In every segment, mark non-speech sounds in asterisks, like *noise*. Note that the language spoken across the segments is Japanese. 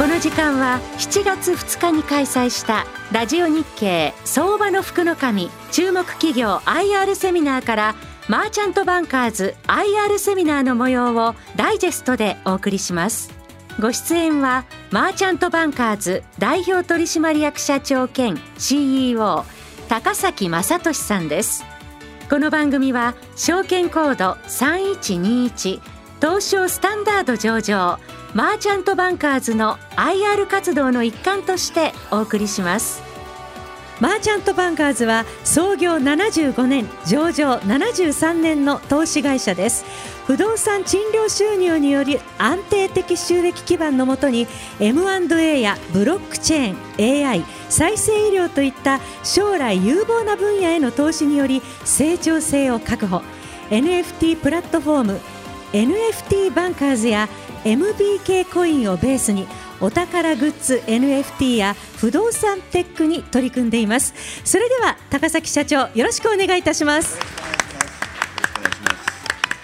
この時間は7月2日に開催したラジオ日経相場の福の神注目企業 IR セミナーからマーチャントバンカーズ IR セミナーの模様をダイジェストでお送りします。ご出演はマーチャントバンカーズ代表取締役社長兼 CEO 高崎正俊さんです。この番組は証券コード3121東証スタンダード上場マーチャントバンカーズの IR 活動の一環としてお送りします。マーチャントバンカーズは創業75年上場73年の投資会社です。不動産賃料収入により安定的収益基盤のもとに M&A やブロックチェーン AI 再生医療といった将来有望な分野への投資により成長性を確保。NFT プラットフォーム NFT バンカーズや MBK コインをベースにお宝グッズ NFT や不動産テックに取り組んでいます。それでは高崎社長よろしくお願いいたします。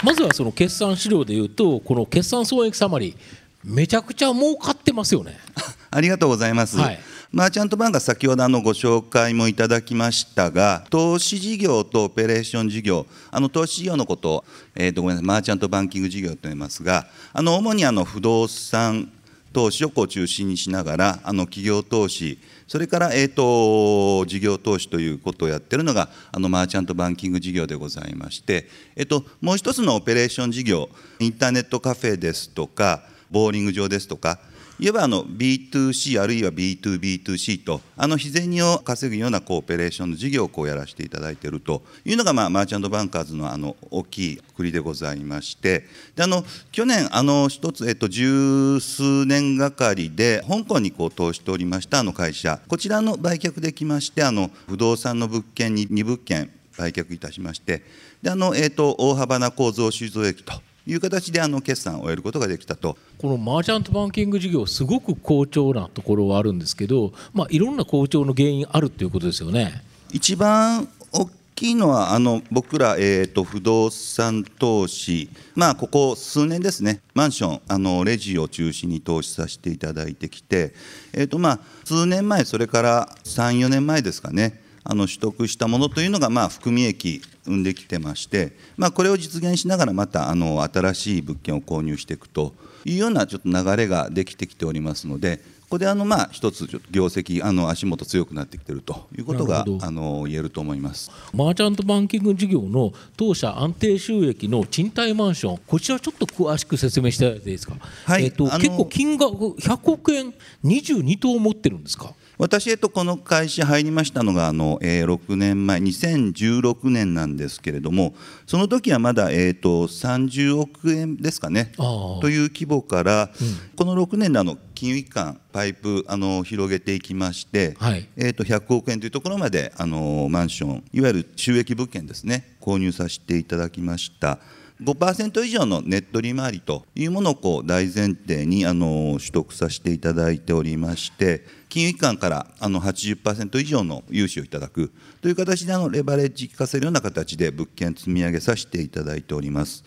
まずはその決算資料でいうとこの決算損益サマリーめちゃくちゃ儲かってますよね。*laughs* ありがとうございます、はいマーチャントバンカーズ先ほどのご紹介もいただきましたが、投資事業とオペレーション事業、あの投資事業のことを、えー、とごめんなさい、マーチャントバンキング事業と言いますが、あの主にあの不動産投資をこう中心にしながら、あの企業投資、それから、えーと、事業投資ということをやっているのが、あのマーチャントバンキング事業でございまして、えーと、もう一つのオペレーション事業、インターネットカフェですとか、ボーリング場ですとか、いわばあの B2C あるいは B2B2C とあの日銭を稼ぐようなオペレーションの事業をこうやらせていただいているというのが、まあ、マーチャントバンカーズのあの大きい国でございましてであの去年あの一つ、えっと、十数年がかりで香港にこう投資しておりましたあの会社。こちらの売却できましてあの不動産の物件に2物件売却いたしましてであの、えっと、大幅な構造収増益という形であの決算を終えることができたと。このマーチャントバンキング事業すごく好調なところはあるんですけど、まあ、いろんな好調の原因あるということですよね。一番大きいのはあの僕ら、えーと、不動産投資、まあ、ここ数年ですね、マンション、あのレジを中心に投資させていただいてきて、えーとまあ、数年前、それから3、4年前ですかね、あの取得したものというのが、まあ、含み益生んできてまして、まあ、これを実現しながらまたあの新しい物件を購入していくというようなちょっと流れができてきておりますのでここであのまあ一つちょっと業績あの足元強くなってきているということがあの言えると思います。マーチャントバンキング事業の当社安定収益の賃貸マンションこちらちょっと詳しく説明していただいていいですか、はい。えーと、結構金額100億円22棟持ってるんですか？私、えっと、この会社入りましたのがあの、えー、6年前2016年なんですけれどもその時はまだ、えーと、30億円ですかねという規模から、うん、この6年であの金融機関パイプあの広げていきまして、はい、えー、と100億円というところまであのマンションいわゆる収益物件ですね購入させていただきました。5%以上のネット利回りというものをこう大前提にあの取得させていただいておりまして金融機関からあの80%以上の融資をいただくという形であのレバレッジ化せるような形で物件積み上げさせていただいております。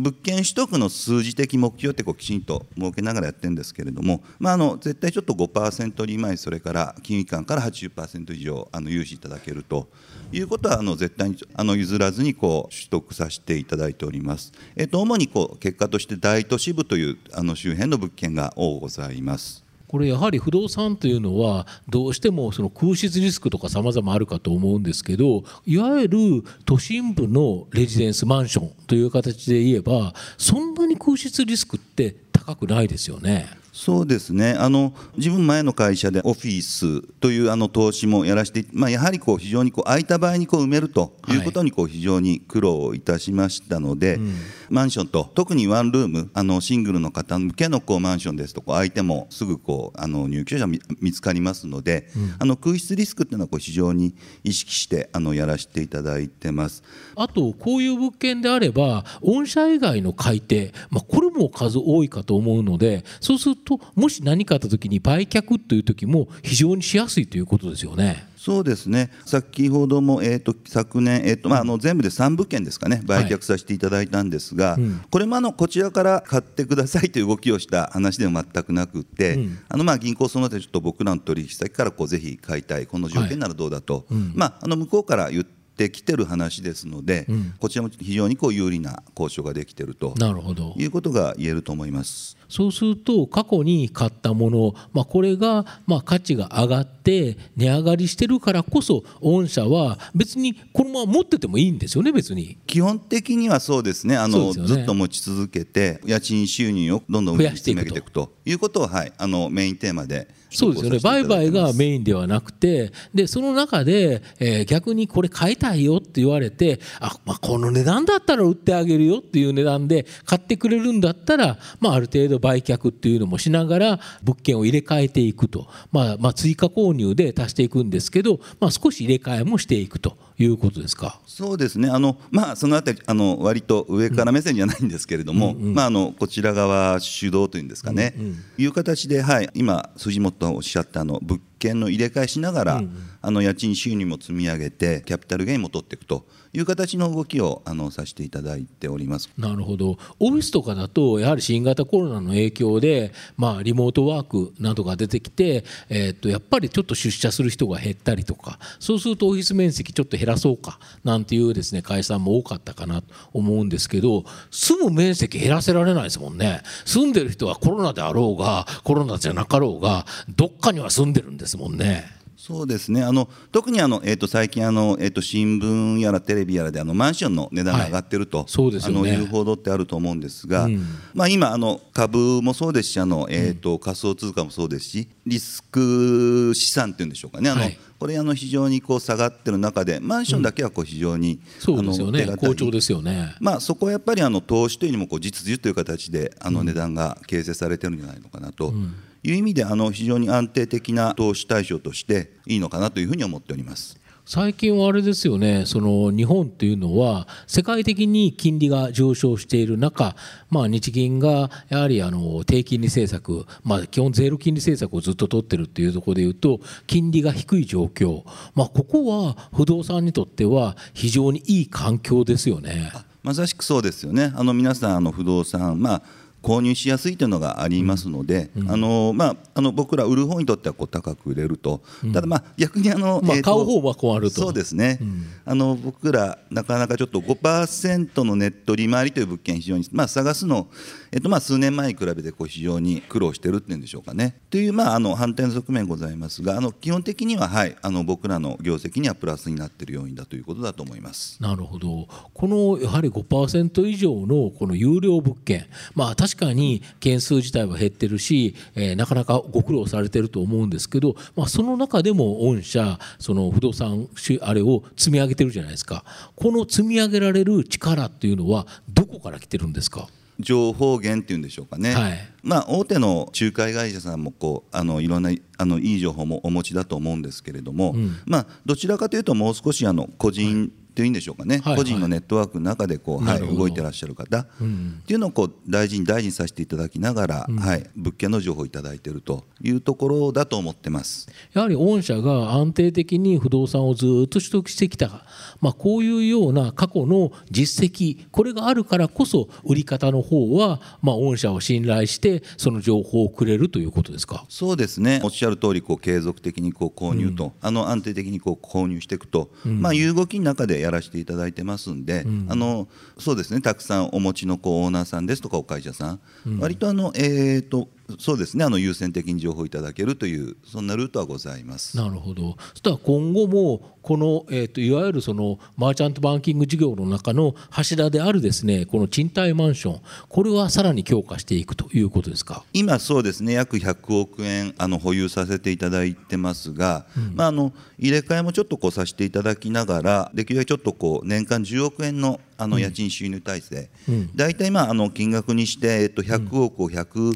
物件取得の数字的目標ってこうきちんと設けながらやってるんですけれども、まあ、あの絶対ちょっと5%利回りそれから金融機関から80%以上あの融資いただけるということはあの絶対にあの譲らずにこう取得させていただいております。えっと、主にこう結果として大都市部というあの周辺の物件が多ございます。これやはり不動産というのはどうしてもその空室リスクとか様々あるかと思うんですけどいわゆる都心部のレジデンスマンションという形で言えばそんなに空室リスクって高くないですよね。そうですね。あの自分前の会社でオフィスというあの投資もやらせて、まあ、やはりこう非常にこう空いた場合にこう埋めるということにこう非常に苦労いたしましたので、はいうん、マンションと特にワンルームあのシングルの方向けのこうマンションですとこう相手もすぐこうあの入居者見つかりますので、うん、あの空室リスクっていうのはこう非常に意識してあのやらせていただいてます。あとこういう物件であれば御社以外の買い手、まあ、これもも数多いかと思うのでそうするともし何かあった時に売却という時も非常にしやすいということですよね。そうですね。先ほども、えーと、昨年、えーとまあ、あの全部で3物件ですかね売却させていただいたんですが、はいうん、これもあのこちらから買ってくださいという動きをした話では全くなくて、うん、あのまあ銀行その他ちょっと僕らの取引先からこうぜひ買いたいこの条件ならどうだと、はい。うん、まあ、あの向こうから言っててきてる話ですので、うん、こちらも非常にこう有利な交渉ができてるとなるほど。いうことが言えると思います。そうすると過去に買ったもの、まあ、これがまあ価値が上がって値上がりしてるからこそ御社は別にこのまま持っててもいいんですよね別に。基本的にはそうですね。あの、ね、ずっと持ち続けて家賃収入をどんどん増やしていくと。いうことを、はい、あのメインテーマでそうですよね。売買がメインではなくてでその中で、えー、逆にこれ買いたいよって言われてあ、まあ、この値段だったら売ってあげるよっていう値段で買ってくれるんだったら、まあ、ある程度売却っていうのもしながら物件を入れ替えていくと、まあ、まあ追加購入で足していくんですけど、まあ、少し入れ替えもしていくと。いうことですか？そうですね。あの、まあ、そのあたりあの割と上から目線じゃないんですけれども、うんうん、まあ、あのこちら側主導というんですかね、うんうん、いう形で、はい、今辻本おっしゃったあの物件の入れ替えしながら、うんうん、あの家賃収入も積み上げてキャピタルゲインも取っていくという形の動きをあのさせていただいております。なるほど。オフィスとかだとやはり新型コロナの影響で、まあ、リモートワークなどが出てきて、えー、っとやっぱりちょっと出社する人が減ったりとかそうするとオフィス面積ちょっと減らそうかなんていうですね会社も多かったかなと思うんですけど住む面積減らせられないですもんね。住んでる人はコロナであろうがコロナじゃなかろうがどっかには住んでるんですもんね。そうですね。あの特にあの、えーと、最近あの、えーと、新聞やらテレビやらであのマンションの値段が上がってると、はい、そうですね、あのいう報道ってあると思うんですが、うん、まあ、今あの株もそうですしあの、えーと、仮想通貨もそうですしリスク資産っていうんでしょうかね。あの、はい、これあの非常にこう下がってる中でマンションだけはこう非常に、うん、そうですよね。好調ですよね、まあ、そこはやっぱりあの投資というよりもこう実需という形であの値段が形成されてるんじゃないのかなと。うんいう意味であの非常に安定的な投資対象としていいのかなというふうに思っております。最近はあれですよねその日本っていうのは世界的に金利が上昇している中、まあ、日銀がやはりあの低金利政策、まあ、基本ゼロ金利政策をずっと取ってるっていうところでいうと金利が低い状況、まあ、ここは不動産にとっては非常にいい環境ですよね。まさしくそうですよねあの皆さんあの不動産、まあ購入しやすいというのがありますので、うん、あのまあ、あの僕ら売る方にとってはこう高く売れると、うん、ただまあ逆にあの、まあ、買う方は困ると。そうですね、うん、あの僕らなかなかちょっと5%のネット利回りという物件非常に、まあ、探すの、っと、まあ数年前に比べてこう非常に苦労してるっていうんでしょうかね。という、まあ、あの反転側面ございますがあの基本的には、はい、あの僕らの業績にはプラスになっている要因だということだと思います。なるほど。このやはり5%以上のこの有料物件、まあ、確かに件数自体は減ってるし、えー、なかなかご苦労されてると思うんですけど、まあ、その中でも御社その不動産あれを積み上げてるじゃないですか。この積み上げられる力っていうのはどこから来てるんですか？情報源っていうんでしょうかね、はい、まあ、大手の仲介会社さんもこうあのいろんなあのいい情報もお持ちだと思うんですけれども、うん、まあ、どちらかというともう少しあの個人というんでしょうかね、はいはい、個人のネットワークの中でこう、はい、動いてらっしゃる方、うん、っていうのをこう大事に大事にさせていただきながら、うん、はい、物件の情報をいただいているというところだと思ってます。やはり御社が安定的に不動産をずっと取得してきた、まあ、こういうような過去の実績これがあるからこそ売り方の方は、まあ、御社を信頼してその情報をくれるということですか？そうですね。おっしゃる通りこり継続的にこう購入と、うん、あの安定的にこう購入していくと、まあ、いう動きの中でやらせていただいてますんで、うん、あのそうですねたくさんお持ちのこうオーナーさんですとかお会社さん、うん、割とあのえっ、ー、とそうですね。あの優先的に情報いただけるというそんなルートはございます。なるほど。そしたら今後もこの、えーと、いわゆるそのマーチャントバンキング事業の中の柱であるですねこの賃貸マンションこれはさらに強化していくということですか？今そうですね。約100億円あの保有させていただいてますが、うん、まあ、あの入れ替えもちょっとこうさせていただきながらできるだけちょっとこう年間10億円のあの家賃収入体制、うん、大体まああの金額にして、えっと、100億を100、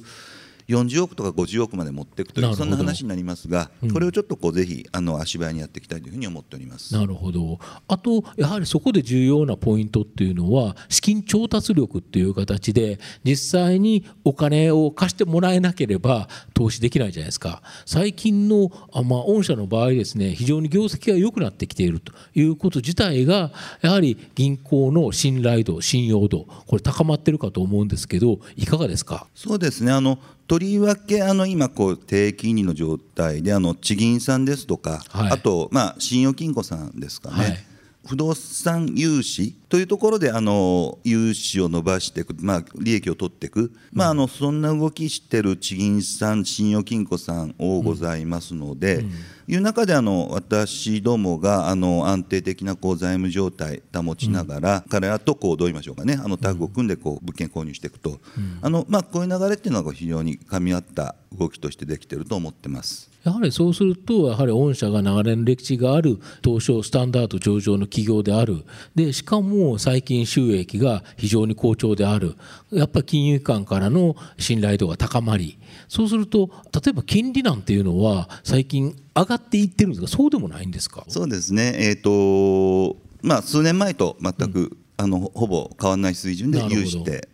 40億とか50億まで持っていくというそんな話になりますが、うん、これをちょっとこうぜひあの足早にやっていきたいというふうに思っております。なるほど。あとやはりそこで重要なポイントっていうのは資金調達力っていう形で実際にお金を貸してもらえなければ投資できないじゃないですか。最近のあ、まあ、御社の場合ですね非常に業績が良くなってきているということ自体がやはり銀行の信頼度信用度これ高まってるかと思うんですけどいかがですか？そうですね。あのとりわけあの今こう低金利の状態であの地銀さんですとか、はい、あとまあ信用金庫さんですかね、はい不動産融資というところであの融資を伸ばしていく、まあ、利益を取っていく、まあ、あのそんな動きしてる地銀さん信用金庫さんをございますので、うん。うん、いう中であの私どもがあの安定的なこう財務状態保ちながら、うん、彼らとこうどう言いましょうかねあのタッグを組んでこう物件購入していくと、あのまあ、こういう流れっていうのは非常に噛み合った動きとしてできていると思ってます。やはりそうするとやはり御社が長年歴史がある東証スタンダード上場の企業である。でしかも最近収益が非常に好調である。やっぱり金融機関からの信頼度が高まり。そうすると例えば金利なんていうのは最近上がっていってるんですか？そうでもないんですか？そうですね。えっ、ー、とまあ数年前と全く、あのほぼ変わらない水準で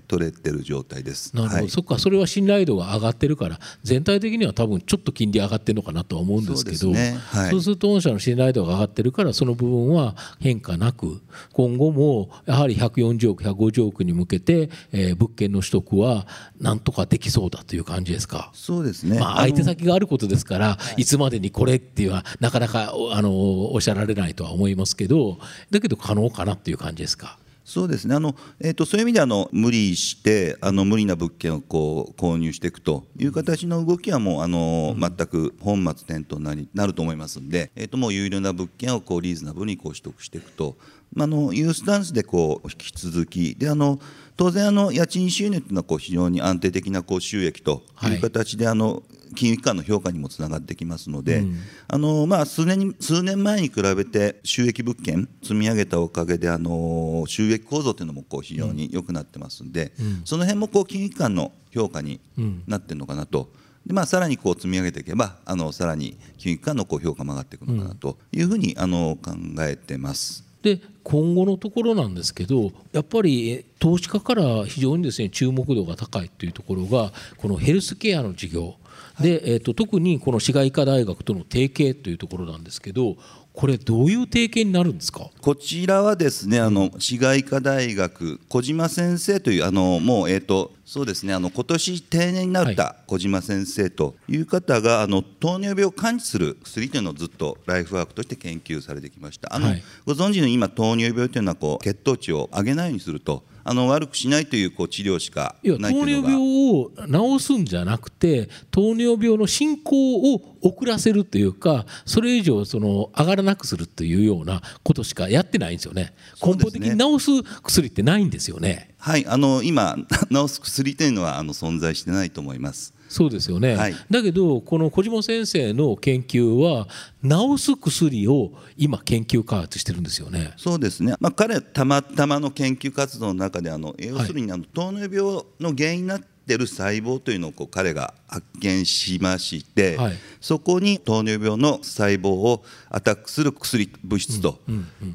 取れてる状態です。なるほど、はい、そっか。それは信頼度が上がってるから全体的には多分ちょっと金利上がってるのかなとは思うんですけどそう、ね。はい、そうすると御社の信頼度が上がってるからその部分は変化なく今後もやはり140億150億に向けて、えー、物件の取得はなんとかできそうだという感じですか？そうですね、まあ、相手先があることですから、いつまでにこれっていうのはなかなかあのおっしゃられないとは思いますけどだけど可能かなっていう感じですか？そうですね。あの、えーと、そういう意味であの無理してあの無理な物件をこう購入していくという形の動きはもうあの、全く本末転倒になりなると思いますので、えーと、もう有料な物件をこうリーズナブルにこう取得していくと、まあ、のいうスタンスでこう引き続きであの当然あの家賃収入というのはこう非常に安定的なこう収益という形で、はい、あの金融機関の評価にもつながってきますので、うん、あのまあ、数年に数年前に比べて収益物件積み上げたおかげであの収益構造というのもこう非常に良くなってますんで、うん、その辺もこう金融機関の評価になってるのかなと。でまあ、さらにこう積み上げていけばあのさらに金融機関のこう評価も上がっていくのかなというふうにあの考えてます。で今後のところなんですけどやっぱり投資家から非常にですね注目度が高いというところがこのヘルスケアの事業。で、えーと、特にこの市街医科大学との提携というところなんですけどこれどういう提携になるんですか？こちらはですねあの市街医科大学小島先生というあのもうえっ、ー、とそうですねあの今年定年になった小島先生という方が、あの糖尿病を完治する薬というのをずっとライフワークとして研究されてきました。あの、はい、ご存知の今糖尿病というのはこう血糖値を上げないようにするとあの悪くしないというこう治療しかない糖尿病を治すんじゃなくて糖尿病の進行を遅らせるというかそれ以上その上がらなくするというようなことしかやってないんですよね。根本的に治す薬ってないんですよね。はいあの今 *laughs* 治す薬というのはあの存在してないと思いますそうですよね、はい、だけどこの小島先生の研究は治す薬を今研究開発してるんですよね。そうですね、まあ、彼たまたまの研究活動の中であの要するにあの糖尿病の原因になってる細胞というのをこう彼が発見しまして、はい、そこに糖尿病の細胞をアタックする薬物質と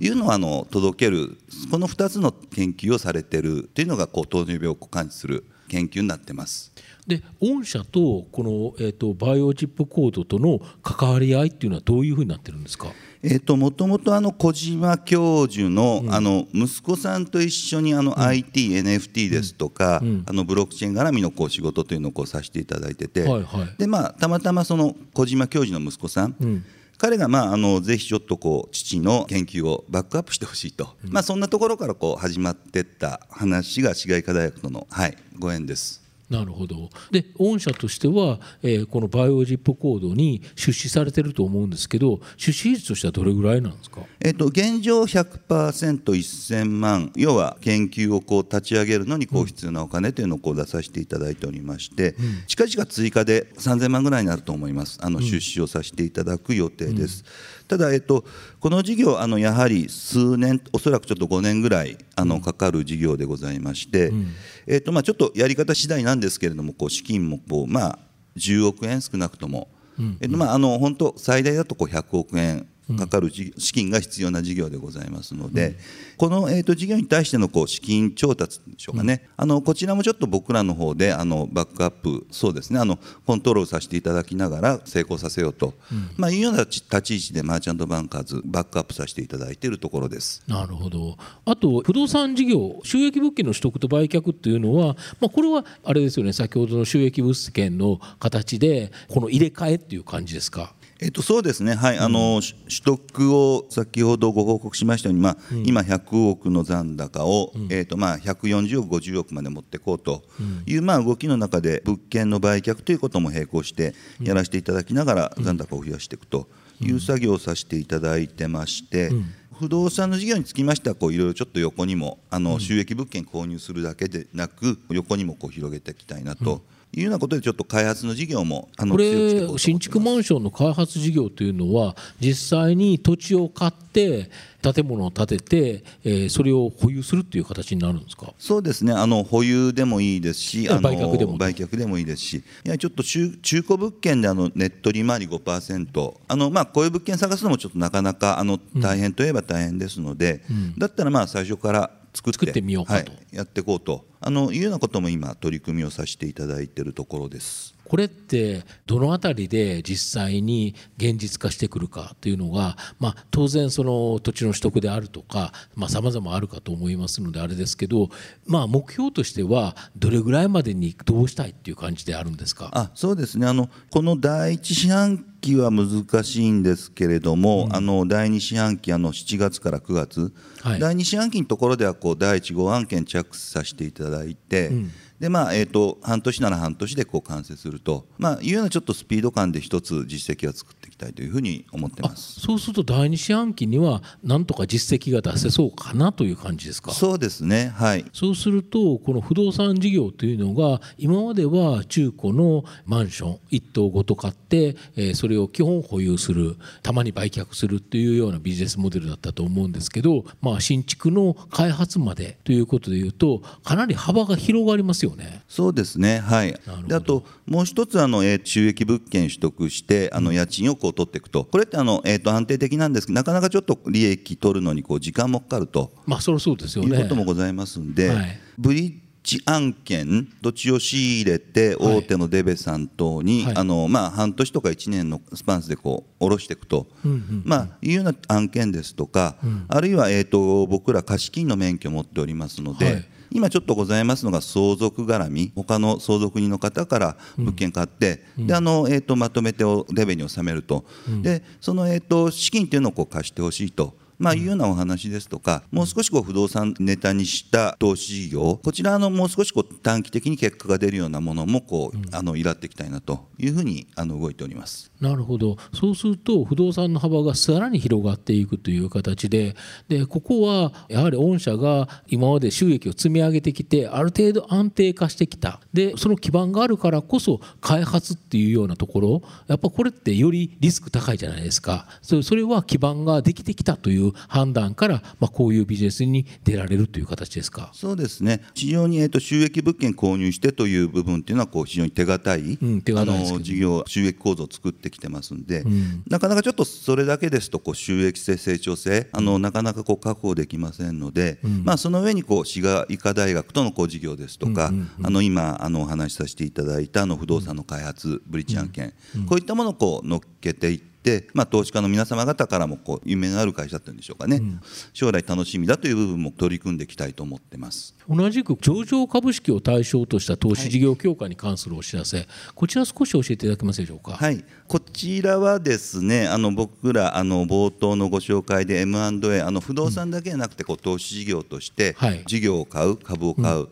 いうのをあの届けるこの2つの研究をされてるというのがこう糖尿病を感知する研究になってます。で御社とこの、えーと、バイオチップコードとの関わり合いっていうのはどういうふうになってるんですか？えーと、もともとあの小島教授のうん、あの息子さんと一緒にあの IT、うん、NFT ですとか、うん、あのブロックチェーン絡みのこう仕事というのをこうさせていただいてて、はいはい、でまあ、たまたまその小島教授の息子さん、彼がまああのぜひちょっとこう父の研究をバックアップしてほしいと、まあ、そんなところからこう始まっていった話が市街科大学との、はい、ご縁です。なるほど。で御社としては、えー、このバイオジップコードに出資されてると思うんですけど出資率としてはどれぐらいなんですか、えーと、現状 100%1000 万要は研究をこう立ち上げるのにこう必要なお金というのをこう出させていただいておりまして、うん、近々追加で3000万ぐらいになると思います。あの出資をさせていただく予定です。うんただ、えっと、この事業あのやはり数年おそらくちょっと5年ぐらいあのかかる事業でございまして、うん、えっとまあ、ちょっとやり方次第ななんですけれどもこう資金もこう、まあ、10億円少なくとも、うん。えっとまあ、あの本当最大だとこう100億円かかる資金が必要な事業でございますので、うん、この、えーと、事業に対してのこう資金調達でしょうかね、うん、あのこちらもちょっと僕らの方であのバックアップそうですねあのコントロールさせていただきながら成功させようと、うん、まあ、いうような立ち位置でマーチャントバンカーズバックアップさせていただいているところです。なるほど。あと不動産事業収益物件の取得と売却っていうのは、まあ、これはあれですよね。先ほどの収益物件の形でこの入れ替えっていう感じですか？えっと、そうですね、はい、あの取得を先ほどご報告しましたように、まあ、うん、今、100億の残高を、うん、えっとまあ、140億、50億まで持っていこうという、まあ、動きの中で、物件の売却ということも並行してやらせていただきながら、残高を増やしていくという作業をさせていただいてまして。不動産の事業につきましてはこういろいろちょっと横にもあの収益物件購入するだけでなく横にもこう広げていきたいなというようなことでちょっと開発の事業もあのこれ新築マンションの開発事業というのは実際に土地を買って建物を建てて、えー、それを保有するっていう形になるんですか？そうですね。あの保有でもいいですしあの売却でも。売却でもいいですしいやちょっと中中古物件であのネット利回り5%あの、まあ、こういう物件探すのもちょっとなかなかあの大変といえば大変ですので、うん、だったらまあ最初から作ってみようかと、はい、やっていこうと。あのいうようなことも今取り組みをさせていただいているところです。これってどの辺りで実際に現実化してくるかというのが、まあ、当然その土地の取得であるとかさまざ、まあ、あるかと思いますのであれですけど、まあ、目標としてはどれぐらいまでにどうしたいっていう感じであるんですか？あそうですね。あのこの第一四半期は難しいんですけれども、うん、あの第2四半期あの7月から9月、はい、第2四半期のところではこう第1号案件着手させていただいて、うん。でまあえーと、半年なら半年でこう完成すると、まあ、いうようなちょっとスピード感で一つ実績を作っていきたいというふうに思ってます。そうすると第二四半期にはなんとか実績が出せそうかなという感じですか？そうですね。はい。そうするとこの不動産事業というのが今までは中古のマンション1棟ごと買って、えー、それを基本保有するたまに売却するというようなビジネスモデルだったと思うんですけど、まあ、新築の開発までということでいうとかなり幅が広がりますよね。そうですね、はい、であともう一つあの、えー、収益物件取得してあの家賃をこう取っていくと、これってあの、えー、と安定的なんですけどなかなかちょっと利益取るのにこう時間もかかると、まあ、そそうですよね。いうこともございますんで、はい、ブリッジ案件土地を仕入れて大手のデベさん等に、はい、あのまあ、半年とか1年のスパンスでこう下ろしていくと、うんうんうん、まあ、いうような案件ですとか、うん、あるいは、えーと、僕ら貸金の免許を持っておりますので、はい。今ちょっとございますのが相続絡み他の相続人の方から物件買って、うん、であの、えーと、まとめてをレベに納めると、うん、でその、えーと、資金っていうのをこう貸してほしいと。まあ、いうようなお話ですとか、もう少しこう不動産ネタにした投資事業、こちらのもう少しこう短期的に結果が出るようなものもこう、あの依頼っていきたいなというふうにあの動いております。なるほど、そうすると不動産の幅がさらに広がっていくという形で、でここはやはり御社が今まで収益を積み上げてきて、ある程度安定化してきた、でその基盤があるからこそ開発っていうようなところ、やっぱこれってよりリスク高いじゃないですか、それは基盤ができてきたといういう判断から、まあ、こういうビジネスに出られるという形ですか？そうですね、非常に、えーと、収益物件購入してという部分っていうのはこう非常に手堅い、うん、手堅いあの事業、収益構造を作ってきてますんで、うん、なかなかちょっとそれだけですとこう収益性、成長性、あのなかなかこう確保できませんので、うん、まあ、その上にこう滋賀医科大学とのこう事業ですとか、うんうんうん、あの今あのお話しさせていただいたあの不動産の開発、ブリッジ案件、こういったものをこう乗っけていって、まあ、投資家の皆様方からもこう夢のある会社というんでしょうかね、うん、将来楽しみだという部分も取り組んでいきたいと思ってます。同じく上場株式を対象とした投資事業強化に関するお知らせ、はい、こちら少し教えていただけますでしょうか？はい。こちらはですねあの僕らあの冒頭のご紹介で M&A あの不動産だけじゃなくてこう投資事業として事業を買う株を買う、うん、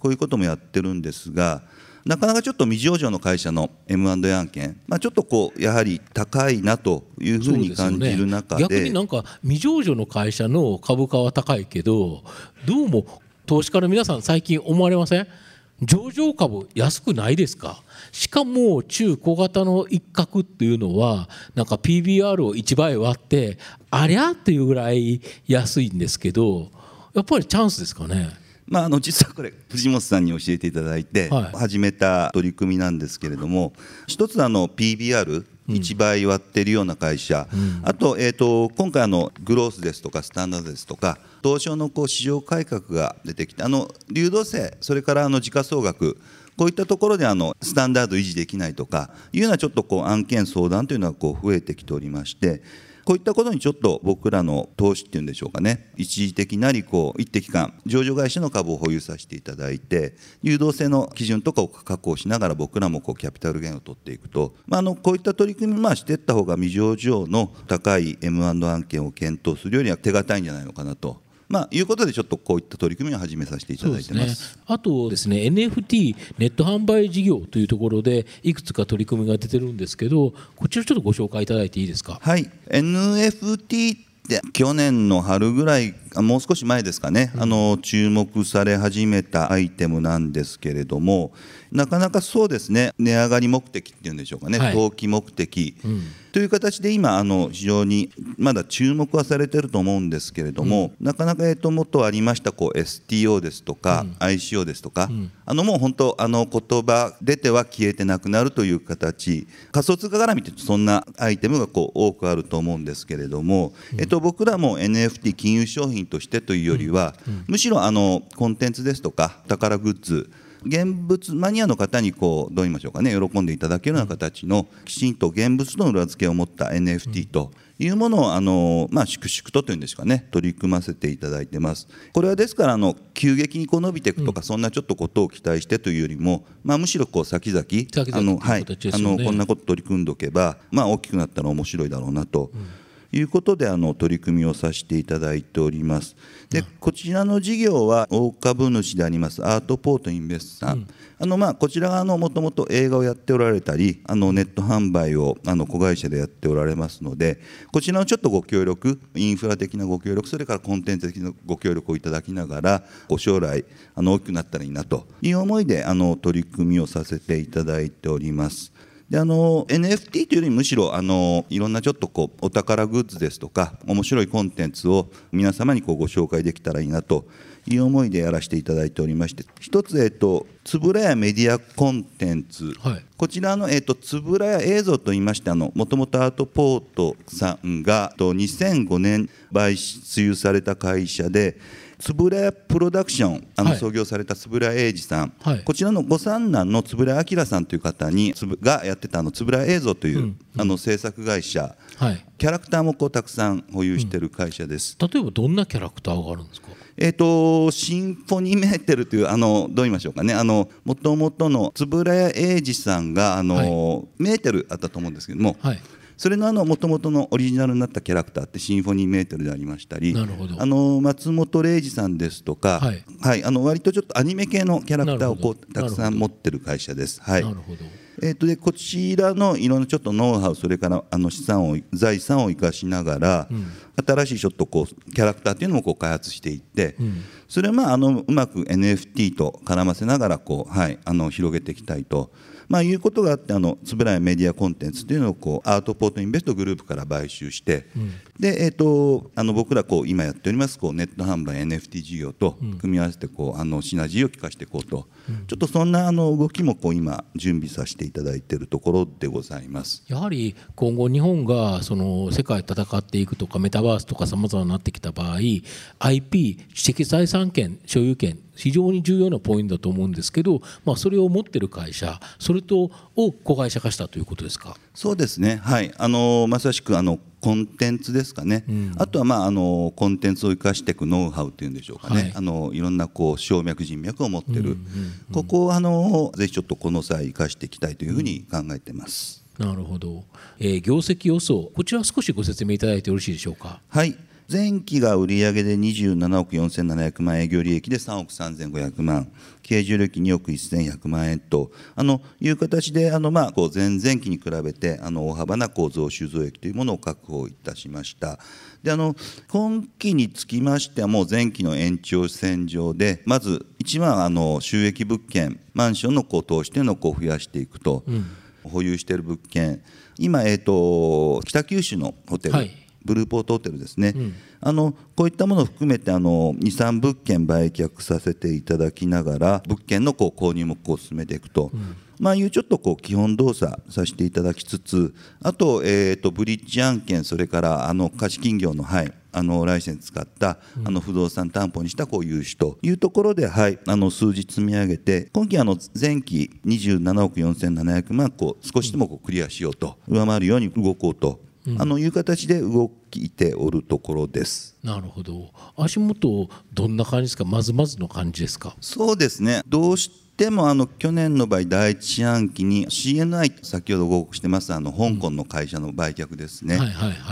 こういうこともやってるんですがなかなかちょっと未上場の会社の M&A 案件、まあ、ちょっとこうやはり高いなというふうに感じる中で、ね、逆になんか未上場の会社の株価は高いけどどうも投資家の皆さん最近思われません？上場株安くないですか？しかも中小型の一角っていうのはなんか PBR を1倍割ってありゃっていうぐらい安いんですけどやっぱりチャンスですかね？まあ、あの実はこれ藤本さんに教えていただいて始めた取り組みなんですけれども、一つあの PBR 1倍割ってるような会社、うん、あと,、えーと、今回あのグロースですとかスタンダードですとか東証のこう市場改革が出てきてあの流動性それからあの時価総額こういったところであのスタンダード維持できないとかいうようなちょっとこう案件相談というのはこう増えてきておりましてこういったことにちょっと僕らの投資っていうんでしょうかね。一時的なりこう一定期間上場会社の株を保有させていただいて誘導性の基準とかを確保しながら僕らもこうキャピタルゲインを取っていくと、まあ、あのこういった取り組みましていった方が未上場の高い M&A 案件を検討するよりは手堅いんじゃないのかなと。まあ、いうことでちょっとこういった取り組みを始めさせていただいてます、ね、あとですね NFT ネット販売事業というところでいくつか取り組みが出てるんですけどこちらちょっとご紹介いただいていいですか？はい。NFT って去年の春ぐらいもう少し前ですかね、うん、あの注目され始めたアイテムなんですけれどもなかなかそうですね。値上がり目的っていうんでしょうかね、はい、投機目的、うん、という形で今あの非常にまだ注目はされてると思うんですけれども、うん、なかなかえっと元ありましたこう STO ですとか、うん、ICO ですとか、あのもう本当あの言葉出ては消えてなくなるという形。仮想通貨絡みってそんなアイテムがこう多くあると思うんですけれども、えっと僕らも NFT 金融商品としてというよりは、むしろあのコンテンツですとか宝グッズ現物マニアの方にこうどう言いましょうかね喜んでいただけるような形のきちんと現物の裏付けを持った NFT というものをあの、まあ、粛々とというんですかね取り組ませていただいてます。これはですからあの急激にこう伸びていくとか、そんなちょっとことを期待してというよりも、まあ、むしろこう先々あの、はい、あのこんなこと取り組んでおけば、まあ、大きくなったら面白いだろうなと。うんいうことであの取り組みをさせていただいております。でこちらの事業は大株主でありますアートポートインベストさん、うん、あのまあこちらがもともと映画をやっておられたりあのネット販売をあの子会社でやっておられますのでこちらのちょっとご協力インフラ的なご協力それからコンテンツ的なご協力をいただきながらご将来あの大きくなったらいいなという思いであの取り組みをさせていただいております。であの NFT というよりむしろあのいろんなちょっとこうお宝グッズですとか面白いコンテンツを皆様にこうご紹介できたらいいなという思いでやらせていただいておりまして一つ、えっと、つぶらやメディアコンテンツ、はい、こちらの、えっと、つぶらや映像といいましてもともとアートポートさんがと2005年買収された会社で円谷プロダクションあの創業された円谷英二さん、はい、こちらのご三男の円谷明さんという方にがやってたあの円谷映像という、うんうん、あの制作会社、はい、キャラクターもこうたくさん保有している会社です、うん、例えばどんなキャラクターがあるんですか？えーと、シンフォニーメーテルというあのどう言いましょうかね。もともとの円谷英二さんがあの、はい、メーテルあったと思うんですけども、はいそれのもともとのオリジナルになったキャラクターってシンフォニーメートルでありましたりあの松本零士さんですとか、はい、はい、あの割とちょっとアニメ系のキャラクターをこうたくさん持ってる会社です。はい、なるほど。えー、とでこちらのいろんなちょっとノウハウそれからあの資産を財産を生かしながら、うん、新しいちょっとこうキャラクターっていうのもこう開発していって、うん、それをまああのうまく NFT と絡ませながらこう、はい、あの広げていきたいと。まあ、いうことがあってあの円谷メディアコンテンツというのをこうアートポートインベストグループから買収して、でえーと、あの僕らこう今やっておりますこうネット販売 NFT 事業と組み合わせてこうあのシナジーを効かしていこうと、うん、ちょっとそんなあの動きもこう今準備させていただいているところでございます。やはり今後日本がその世界戦っていくとかメタバースとかさまざまになってきた場合 IP 知的財産権所有権非常に重要なポイントだと思うんですけど、まあ、それを持ってる会社それとを子会社化したということですか？そうですね、はい、あのまさしくあのコンテンツですかね、うん、あとは、まあ、あのコンテンツを生かしていくノウハウというんでしょうかね、はい、あのいろんなこう静脈人脈を持ってる、うんうんうん、ここをあのぜひちょっとこの際生かしていきたいというふうに考えてます。なるほど、えー、業績予想こちら少しご説明いただいてよろしいでしょうか？はい前期が売上で27億4700万営業利益で3億3500万経営重力2億1100万円とあのいう形であの、まあ、こう前々期に比べてあの大幅なこう増収増益というものを確保いたしました。であの今期につきましてはもう前期の延長線上でまず一番あの収益物件マンションのこう投資というのをこう増やしていくと、うん、保有している物件。今、えーと、北九州のホテル、はいブルーポートホテルですね、うん、あのこういったものを含めて23物件売却させていただきながら物件のこう購入もこう進めていくと。うん。まあ、いうちょっとこう基本動作させていただきつつあと,、えーと、ブリッジ案件それからあの貸金業の,、はい、あのライセンス使ったあの不動産担保にしたこう融資というところで、はい、あの数字積み上げて今期あの前期27億4700万こう少しでもこうクリアしようと上回るように動こうとあのいう形で動いておるところです。なるほど。足元どんな感じですか？まずまずの感じですか？そうですね。どうしでもあの去年の場合第一四半期に CNI 先ほどご報告してますあの香港の会社の売却ですね、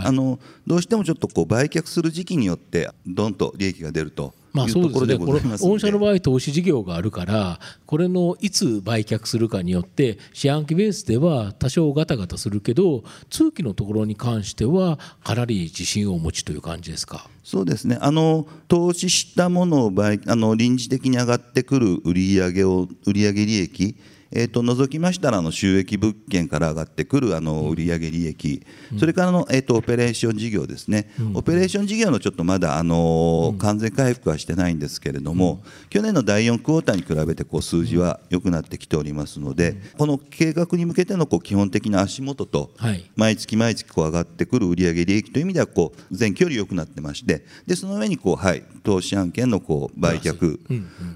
あのどうしてもちょっとこう売却する時期によってどんと利益が出るとまあ、そうですね、これ御社の場合、投資事業があるから、これのいつ売却するかによって、四半期ベースでは多少ガタガタするけど、通期のところに関しては、かなり自信をお持ちという感じですか？そうですね。あの投資したものを売あの臨時的に上がってくる売上を売上利益えー、と除きましたらあの収益物件から上がってくるあの売上利益、それからの、えー、とオペレーション事業ですね、オペレーション事業のちょっとまだあの完全回復はしてないんですけれども、去年の第4クォーターに比べてこう数字は良くなってきておりますので、この計画に向けてのこう基本的な足元と、毎月毎月こう上がってくる売上利益という意味ではこう前期より良くなってましてでその上にこう、はい、投資案件のこう売却、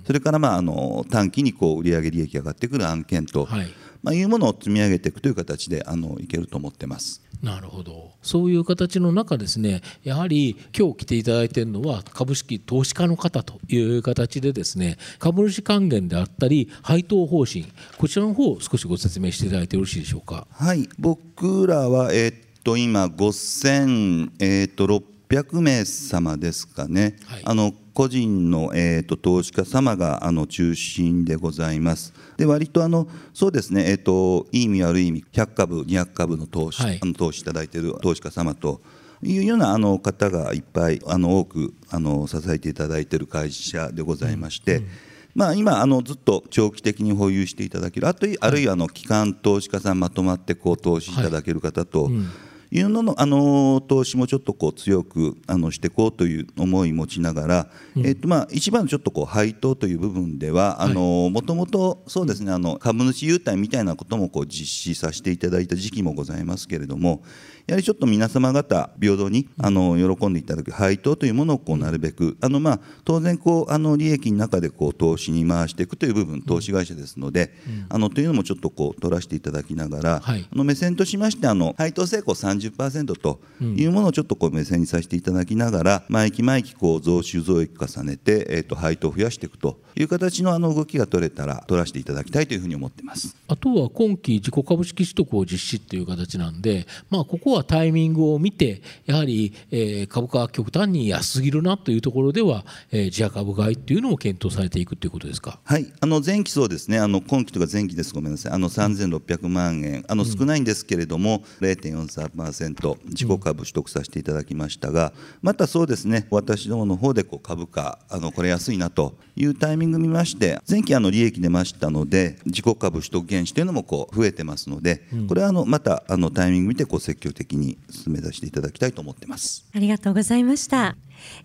それからまああの短期にこう売上利益が上がってくる案案件と、はい。まあ、いうものを積み上げていくという形であのいけると思ってます。なるほど。そういう形の中ですねやはり今日来ていただいているのは株式投資家の方という形でですね株主還元であったり配当方針こちらの方を少しご説明していただいてよろしいでしょうか？はい。僕らはえー、っと今5000えー、っと600名様ですかね、はい、あの個人の、えーと、投資家様があの中心でございます。で割とあのそうですね、えーと、いい意味悪い意味100株200株の投資、はい、あの投資いただいている投資家様というようなあの方がいっぱいあの多くあの支えていただいている会社でございまして。うんうん。まあ、今あのずっと長期的に保有していただけるあとあるいはあの機関投資家さんまとまってこう投資いただける方と、はいうんいうののあの投資もちょっとこう強くあのしていこうという思い持ちながら、うん、えっとまあ一番ちょっとこう配当という部分ではあのもともとそうですねあの株主優待みたいなこともこう実施させていただいた時期もございますけれどもやはりちょっと皆様方平等にあの喜んでいただく配当というものをこうなるべくあのまあ当然こうあの利益の中でこう投資に回していくという部分投資会社ですので、あのというのもちょっとこう取らせていただきながら、あの目線としましてあの配当成功30%というものをちょっとこう目線にさせていただきながら毎期毎期こう増収増益重ねて、えー、と配当を増やしていくという形のあの動きが取れたら取らせていただきたいというふうに思ってます。あとは今期自己株式取得を実施っていう形なんで、まあ、ここはタイミングを見てやはり、えー、株価極端に安すぎるなというところでは、えー、自社株買いっていうのを検討されていくということですか？はい。あの前期そうですね。あの今期とか前期です。ごめんなさい。あの3600万円あの少ないんですけれども、うん、0.43%自己株取得させていただきましたがまたそうですね。私どもの方でこう株価あのこれ安いなというタイミング見まして前期あの利益出ましたので自己株取得原資というのもこう増えてますので、これはあのまたあのタイミング見てこう積極的的に進め出していただきたいと思ってます。ありがとうございました。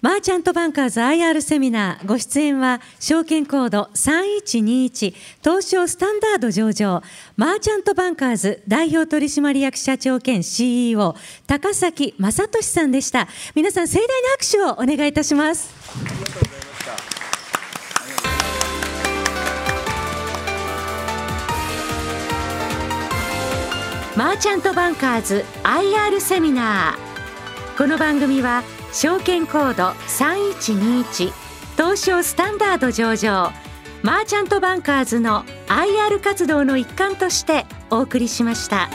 マーチャントバンカーズ IR セミナーご出演は証券コード3121東証スタンダード上場。マーチャントバンカーズ代表取締役社長兼 CEO 高崎正俊さんでした。皆さん盛大な拍手をお願いいたします。マーチャントバンカーズ IR セミナーこの番組は証券コード3121東証スタンダード上場マーチャントバンカーズの IR 活動の一環としてお送りしました。